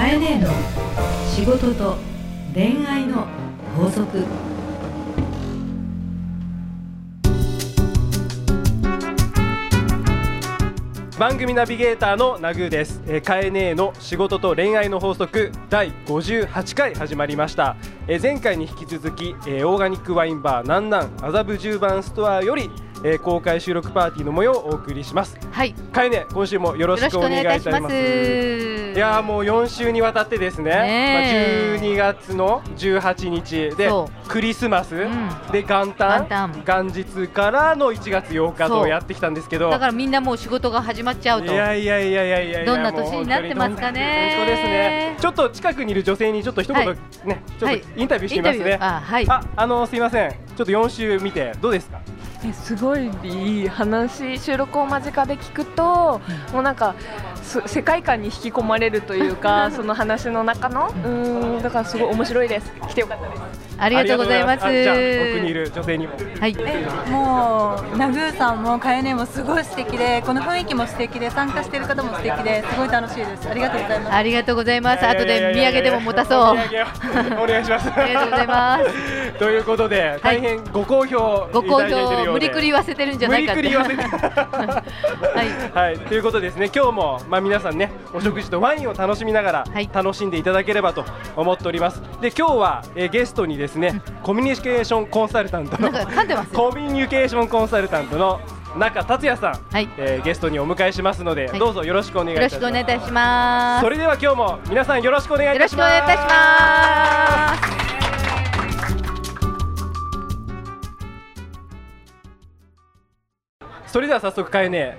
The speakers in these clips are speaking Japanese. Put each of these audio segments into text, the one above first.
かえねえの仕事と恋愛の法則。番組ナビゲーターのナグーです、えー、カエネーの仕事と恋愛の法則第58回始まりました、えー前回に引き続き、えーオーガニックワインバーなんなん麻布十番ストアより、えー公開収録パーティーの模様をお送りします。はい、よカエネ今週もよろしくお願願いいたします。す。いやーもう4週にわたってですね。ねえ。まあ、12月の18日でそクリスマス、ん。で元旦。元元日からの1月8日とやってきたんですけど。だからみんなもう仕事が始まっちゃうと。いやいやいやいやいやいやどんな年になってますかね。本当ですね。ちょっと近くにいる女性にちょっと一言、はい。ねちょっはい。とインタビューしてみますね、あ、はい。ああのすいません。ちょっと4週見てどうですか？えすごいいい話収録を間近で聞くと、もうなんかす世界観に引き込まれるというか その話の中のうーんだからすごい面白いです来てよかったですありがとうございます。奥にいる女性にもはい。えもうナグーさんもカエネもすごい素敵でこの雰囲気も素敵で参加している方も素敵ですごい楽しいですありがとうございますありがとうございます。後で土産でも持たそう。お願いします ありがとうございます。ということで大変ご好評ご好評無理くり言わせてるんじゃないか。無理くり言わせてはい。はい、ということですね、今日も、まあ、皆さんね、お食事とワインを楽しみながら、はい楽しんでいただければと思っております。で、今日は、えーゲストにですね、コミュニケーションコンサルタントの。コミュニケーションコンサルタントの中達也さん、はいえーゲストにお迎えしますので、はいどうぞよろしくお願いいよろしたします。くお願いいたします。それでは今日も皆さんよろしくお願いいよろしくおたします。願いいたします。それでは早速かえね、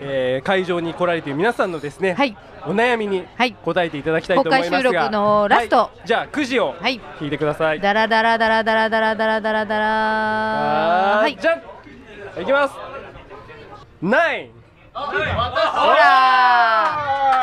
えー会場に来られている皆さんのですね、はいお悩みにはい答えていただきたいと思いますが、公開収録のラストはいじゃあくじをはい引いてください。ダラダラダラダラダラダラダラダラ。は、はいい。じゃんいきます。ナイン。ほら。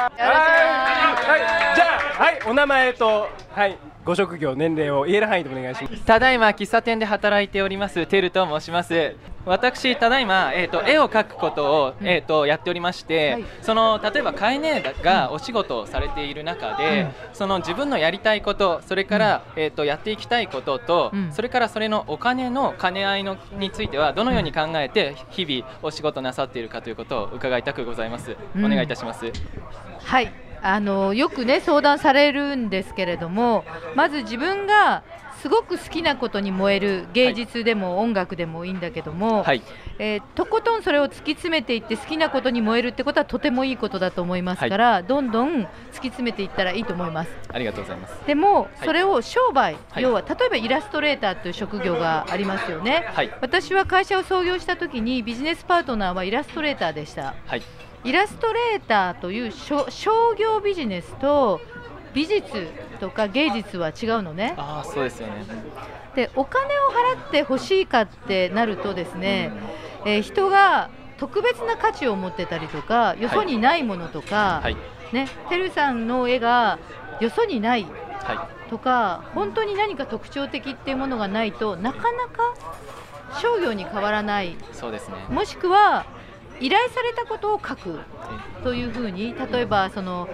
はい、はい、じゃあ、はい、お名前と、はい、ご職業、年齢を言える範囲でお願いします。ただいま喫茶店で働いておりますテルと申します。私ただいま、えー、と絵を描くことを、えー、とやっておりまして、はい。その例えばカエネがお仕事をされている中で、その自分のやりたいことそれから、えー、とやっていきたいことと、うん。それからそれのお金の兼ね合いのについてはどのように考えて日々お仕事なさっているかということを伺いたくございます、うん。お願いいたします。はい、あのよくね相談されるんですけれどもまず自分がすごく好きなことに燃える芸術でも音楽でもいいんだけども、はい。えーとことんそれを突き詰めていって好きなことに燃えるってことはとてもいいことだと思いますから、どんどん突き詰めていったらいいと思います。ありがとうございます。でもそれを商売、はい。要は例えばイラストレーターという職業がありますよね、はい。私は会社を創業した時にビジネスパートナーはイラストレーターでした。はいイラストレーターという商商業ビジネスと美術とか芸術は違うのね。ああそうですよね。でお金を払って欲しいかってなるとですね、えー人が特別な価値を持ってたりとかよそにないものとか、はい。ね、てるさんの絵がよそにないはとか本当に何か特徴的っていうものがないとなかなか商業に変わらないい。そうですね。もしくは依頼されたことを書くというふうに例えばその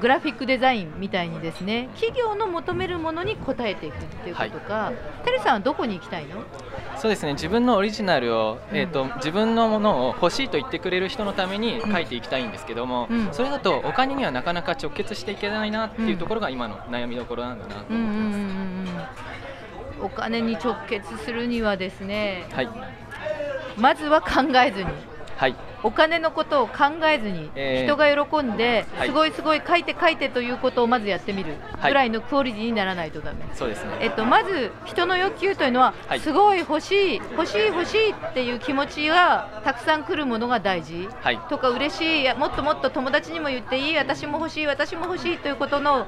グラフィックデザインみたいにですね企業の求めるものに応えていくっていうことか、てるさんはどこに行きたいの？そうですね。自分のオリジナルを、うん。えー、と自分のものを欲しいと言ってくれる人のために書いていきたいんですけども、うん。それだとお金にはなかなか直結していけないなっていうところが今の悩みどころなんだなとうんうん思ってうんます。うん。お金に直結するにはですねはい。まずは考えずにはい。お金のことを考えずに、えー。人が喜んで、はい。すごいすごい書いて書いてということをまずやってみる。はい。ぐらいのクオリティにならないとダメ。そうですね。えっと、まず人の欲求というのは、はい。すごい欲しい欲しい欲しいっていう気持ちがたくさん来るものが大事。はい。とか嬉しいいやもっともっと友達にも言っていい私も欲しい私も欲しいということの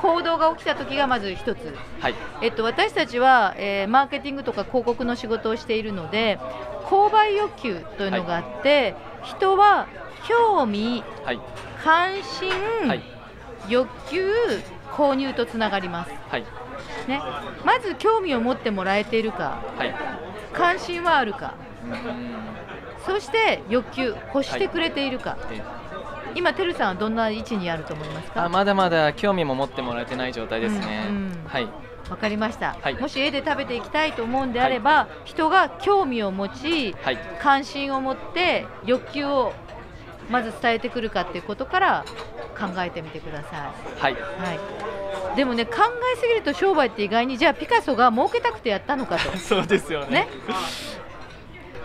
行動が起きた時がまず一つ、はい。えっと、私たちは、えーマーケティングとか広告の仕事をしているので購買欲求というのがあって、人は興味はい。関心、はい。欲求購入とつながります、はい。ね、まず興味を持ってもらえているかはい。関心はあるか。うーん。そして欲求欲してくれているか、え今てるさんはどんな位置にあると思いますか？あまだまだ興味も持ってもらえてない状態ですね、うんうん。はい。わかりました、はい。もし絵で食べていきたいと思うんであれば、人が興味を持ちはい。関心を持って欲求をまず伝えてくるかっていうことから考えてみてくださはいい、はい、でもね考えすぎると商売って意外にじゃあピカソが儲けたくてやったのかと。そうですよね。ね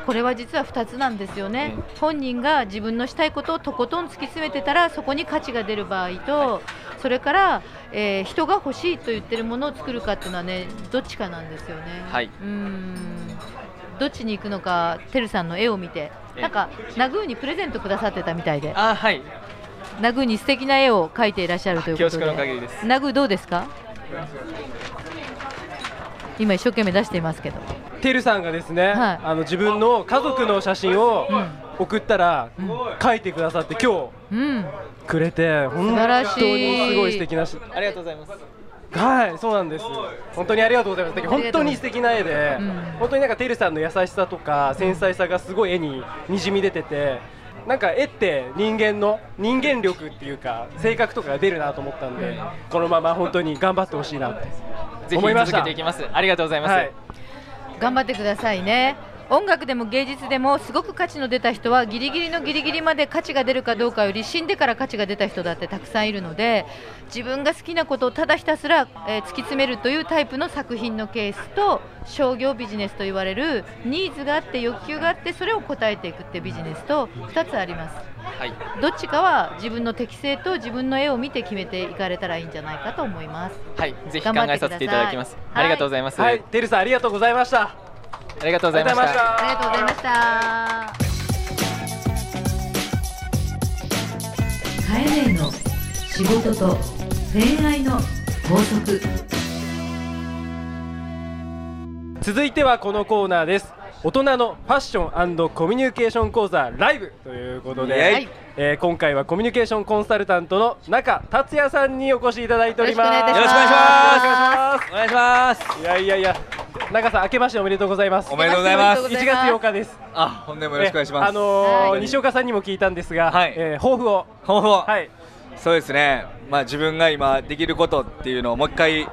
これは実は2つなんですよね。うん。本人が自分のしたいことをとことん突き詰めてたらそこに価値が出る場合と、それから、えー人が欲しいと言ってるものを作るかっていうのはねどっちかなんですよね。はい。うーん。どっちに行くのか、てるさんの絵を見て、えなんか、ナグーにプレゼントくださってたみたいで、あはい。ナグーに素敵な絵を描いていらっしゃるということで、りです。ナグーどうですか？今、一生懸命出していますけど、てるさんがですね、はい。あの自分の家族の写真をうん。送ったら、書いてくださって今うん、日くれて本当にすごい素敵なしありがとうございますはいそうなんです。本当にありがとうございます。本当に素敵な絵で、うん。本当になんかてるさんの優しさとか繊細さがすごい絵ににじみ出ててなんか絵って人間の人間力っていうか性格とかが出るなと思ったんで、このまま本当に頑張ってほしいなって。ぜひ続思いましたけていきますありがとうございます、はい頑張ってくださいね。音楽でも芸術でもすごく価値の出た人はギリギリのギリギリまで価値が出るかどうかより死んでから価値が出た人だってたくさんいるので自分が好きなことをただひたすら、えー突き詰めるというタイプの作品のケースと商業ビジネスと言われるニーズがあって欲求があってそれを応えていくってビジネスと2つあります。はい。どっちかは自分の適性と自分の絵を見て決めていかれたらいいんじゃないかと思います。はい、ぜひ考えさせていただきます。頑張ってください。ありがとうございます。はい、てるさんありがとうございましたありがとうございました。ありがとうございました。カエネの仕事と恋愛の法則。続いてはこのコーナーです大人のファッションコミュニケーション講座ライブ！ということで、はい。えー今回はコミュニケーションコンサルタントの中達也さんにお越しいただいております。よろしくお願いします。お願いします。いやいやいや中さん明けましておめでとうございます。おめでとうございます。おめで1月とうございます8日です。あ、本年もよろしくお願いします。えあのーはい。西岡さんにも聞いたんですが、はい。えー抱負を。抱負を。はい。そうですね。まあ自分が今できることっていうのをもう一回、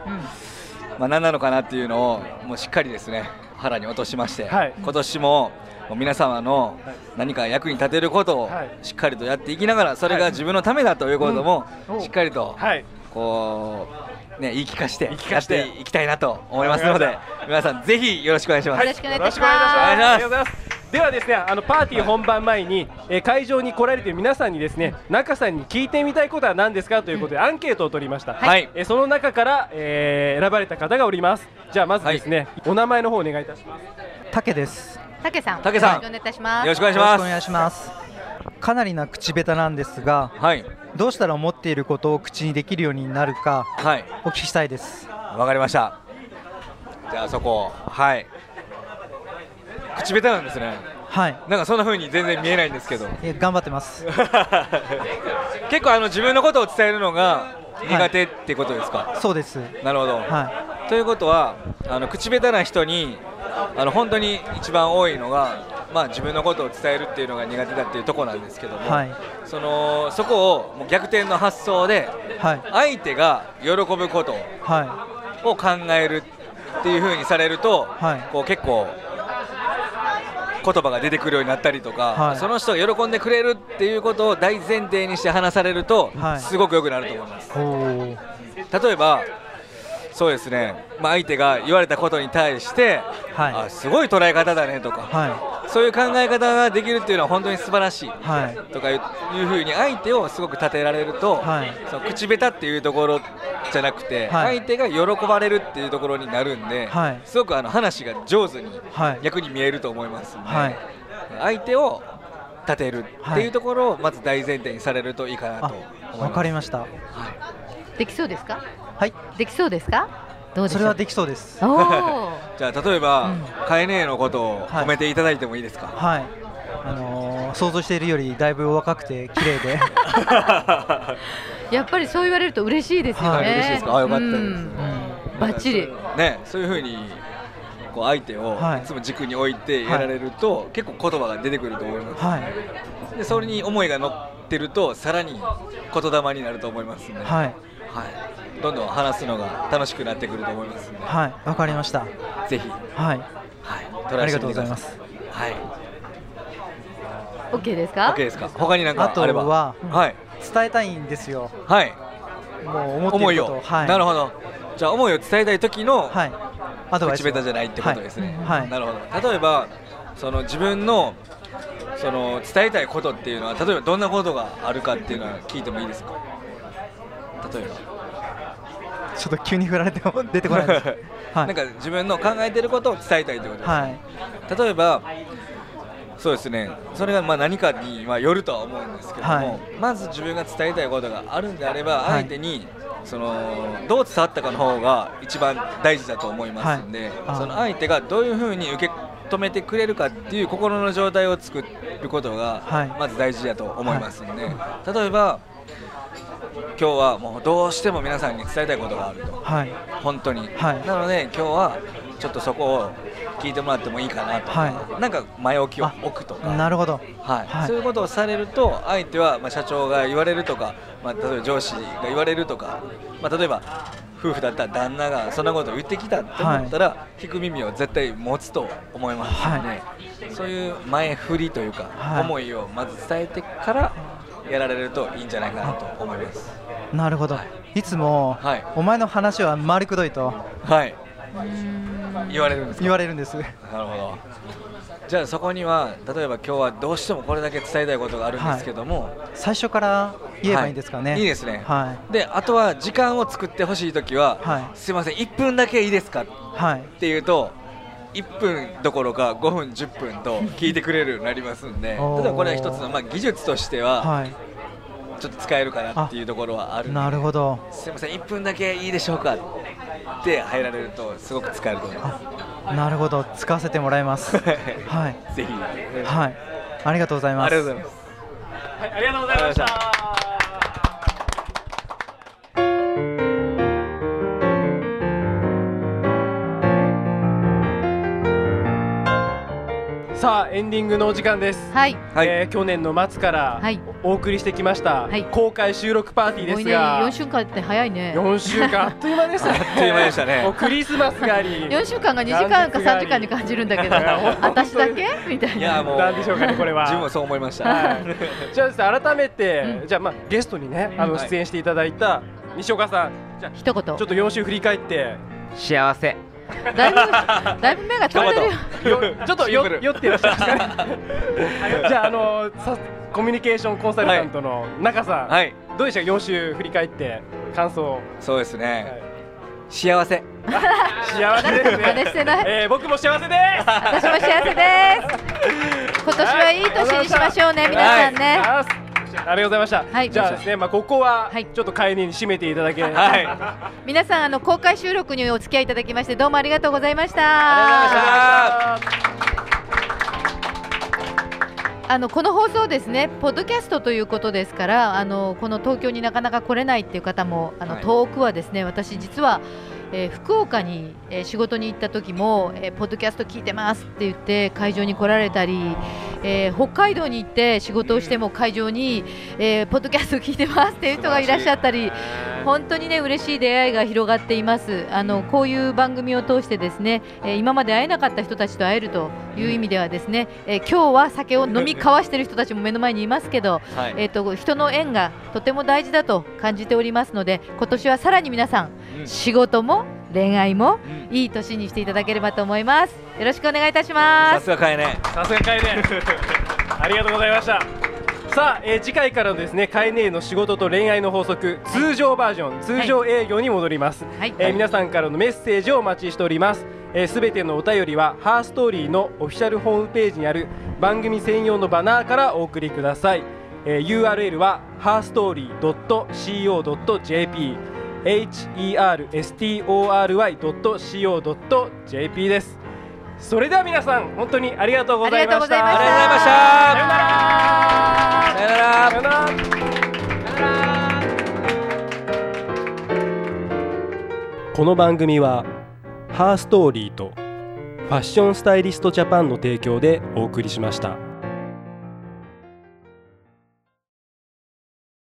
まあ何なのかなっていうのをもうしっかりですね腹に落としまして、はい。今年も皆様の何か役に立てることをはい。しっかりとやっていきながらそれが自分のためだということもうん。しっかりとはい。こうね言い聞かせて言い聞かせて。やっていきたいなと思いますので皆さんぜひよろしくお願いします。よろしくお願いいたしよろしくお願いいたします。ではですね、あのパーティー本番前に、えー会場に来られている皆さんにですね、中さんに聞いてみたいことは何ですか？ということでアンケートを取りました。はいえーその中から、えー選ばれた方がおります。じゃあまずですね、お名前の方お願いいたします。竹です。たけさんたけさんよろしくお願いいたしますよろしくお願いします。よろしくお願いします。かなりな口下手なんですが、はいどうしたら思っていることを口にできるようになるかはいお聞きしたいです。わかりました。じゃあそこはい。口下手なんですね。はい。なんかそんな風に全然見えないんですけど。え頑張ってます。結構あの自分のことを伝えるのが苦手ってことですか？そうです。なるほど。はということはあの口下手な人にあの本当に一番多いのが。まあ、自分のことを伝えるっていうのが苦手だっていうところなんですけども、はいそのそこをもう逆転の発想でい。はい。相手が喜ぶことはを考えるっていう風にされると、はいこう結構言葉が出てくるようになったりとか、はい。その人が喜んでくれるっていうことを大前提にして話されると、はい。すごく良くなると思います。例えばそうですね、まあ、相手が言われたことに対して、はい。あすごい捉え方だねとか、はそういう考え方ができるっていうのは本当に素晴らしいい。はい。とかいうふうに相手をすごく立てられると、はいその口下手っていうところじゃなくて、はい相手が喜ばれるっていうところになるんで、はいすごくあの話が上手にはい。逆に見えると思いますんで、はい。相手を立てるっていうところをまず大前提にされるといいかなとあ思います。、わかりました。はいできそうですか？はい。できそうですか？どうでしょそうれはできそうです。じゃあ例えば、うん。カエネのことを褒めていただいてもいいですか？はい。あのー想像しているよりだいぶお若くて綺麗で、やっぱりそう言われると嬉しいですよね、はい。嬉しいですか？あよかったです。うんバッチリ。ね、そういうふうにこう相手をはい。いつも軸に置いてやられると、結構言葉が出てくると思います。はい。でそれに思いが乗っってるとさらに言霊になると思いますんで、はい。はいどんどん話すのが楽しくなってくると思いますはいわかりました。ぜひ、はい。はい、トライしてみてくださありがとうございます。はい、OK ですか？OK ですか？他に何あとかあれば。ははい。伝えたいんですよ。はい。もう思って思いいること。を、はい。なるほど。じゃあ思いを伝えたい時の、はい。アドバイス口下手じゃないってことですね、はい。はい。なるほど。例えばその自分のその伝えたいことっていうのは例えばどんなことがあるかっていうのは聞いてもいいですか？例えばちょっと急に振られても出てこないです。はい。なんか自分の考えてることを伝えたいってことです、はい。例えばそうですね。それがまあ何かにまあよるとは思うんですけども、はい。まず自分が伝えたいことがあるんであればはい。相手にそのどう伝わったかの方が一番大事だと思いますんで、はい。あその相手がどういうふうに受け止めてくれるかっていう心の状態を作ることがはい。まず大事だと思いますんで、例えば今日はもうどうしても皆さんに伝えたいことがあると。はい。本当に、はい。なので今日はちょっとそこを聞いてもらってもいいかなと。か、はなんか前置きを置くとか。なるほど。はい。はい。そういうことをされると相手は、まあ、社長が言われるとか、まあ、例えば上司が言われるとか、まあ、例えば夫婦だったら旦那がそんなことを言ってきたって思ったら、聞く耳を絶対持つと思いますので、はい。そういう前振りというか、はい。思いをまず伝えてからやられるといいんじゃないかなと思います。なるほど。い。つもはい。お前の話は丸くどいと。はい。言われるんですか？言われるんです。なるほど。じゃあそこには例えば今日はどうしてもこれだけ伝えたいことがあるんですけども、最初から言えばいいんですかね、はい。いいですね。はであとは時間を作ってほしいときは、はい。すいません。1分だけいいですか？っい。はいていうと1分どころか5分10分と聞いてくれるようになりますんで例え おー。ばこれは一つの、まあ、技術としてははい。ちょっと使えるかなっていうところはあるなるほど。すいません1分だけいいでしょうかって入られるとすごく使えると思います。なるほど。使わせてもらいます。はい。ぜひ。はい。ありがとうございます。ありがとうございます。はい、ありがとうございました。さあエンディングのお時間です、はい。はい。えー去年の末からはい。お送りしてきました、はい。公開収録パーティーですすごいね。が、4週間って早いね。4週間。あっという間でしたね。あっという間でしたね。もうクリスマスがあり。4週間が2時間か3時間に感じるんだけど。私だけ？みたいな。いやもう。なんでしょうかねこれは。自分もそう思いました、はい、じゃあですね改めて、うん。じゃあまあゲストにねあのはい。出演していただいた西岡さん。じゃあ一言。ちょっと4週振り返って。幸せだいぶだいぶ目が飛んでるよ。よちょっとよ酔ってらっしゃいますかねじゃああのさコミュニケーションコンサルタントの中さん、はい。どうでした？か4週振り返って感想。そうですね、はい。幸せ。幸せですね。してない。えー、僕も幸せです。私も幸せです。今年はいい年にしましょうね皆さんね。はいありがとうございました、はい。じゃあですね、まあ、ここははい。ちょっと帰りに締めていただけ、はい。皆さんあの公開収録にお付き合いいただきましてどうもありがとうございました。ああのこの放送ですね、ポッドキャストということですから、あのこの東京になかなか来れないっていう方も、あのはい。遠くはですね、私実は、えー福岡に、えー仕事に行った時も、えーポッドキャスト聞いてますって言って会場に来られたり、えー北海道に行って仕事をしても会場に、えーポッドキャスト聞いてますっていう人がいらっしゃったり、本当にね嬉しい出会いが広がっています。あのこういう番組を通してですね、えー今まで会えなかった人たちと会えるという意味ではですね、えー今日は酒を飲み交わしている人たちも目の前にいますけど、はい。えっ、と人の縁がとても大事だと感じておりますので、今年はさらに皆さん、うん。仕事も恋愛もうん。いい年にしていただければと思います。よろしくお願いいたしさます。すがかえねさすがカエネ。ありがとうございましたさあ、えー次回からのですねカエネの仕事と恋愛の法則通常バージョン、通常営業に戻ります、はい。えー皆さんからのメッセージをお待ちしております。すべ、えー、全てのお便りはハーストーリーのオフィシャルホームページにある番組専用のバナーからお送りください、えー URL は herstory.co.jp herstory.co.jp です。それでは皆さん本当にありがとうございました。ありがとうございました。さよならさよならこの番組はハーストーリーとファッションスタイリストジャパンの提供でお送りしました。